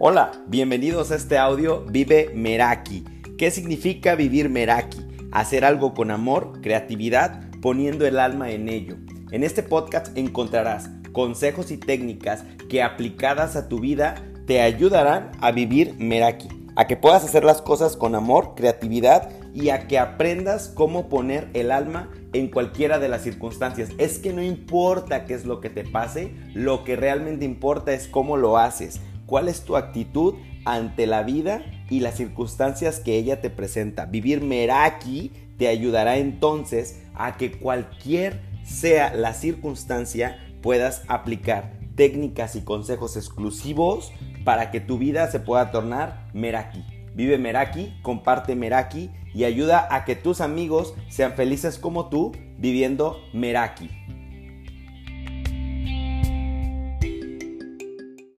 Hola, bienvenidos a este audio Vive Meraki. ¿Qué significa vivir Meraki? Hacer algo con amor, creatividad, poniendo el alma en ello. En este podcast encontrarás consejos y técnicas que aplicadas a tu vida te ayudarán a vivir Meraki, a que puedas hacer las cosas con amor, creatividad y a que aprendas cómo poner el alma en cualquiera de las circunstancias. Es que no importa qué es lo que te pase, lo que realmente importa es cómo lo haces cuál es tu actitud ante la vida y las circunstancias que ella te presenta. Vivir Meraki te ayudará entonces a que cualquier sea la circunstancia puedas aplicar técnicas y consejos exclusivos para que tu vida se pueda tornar Meraki. Vive Meraki, comparte Meraki y ayuda a que tus amigos sean felices como tú viviendo Meraki.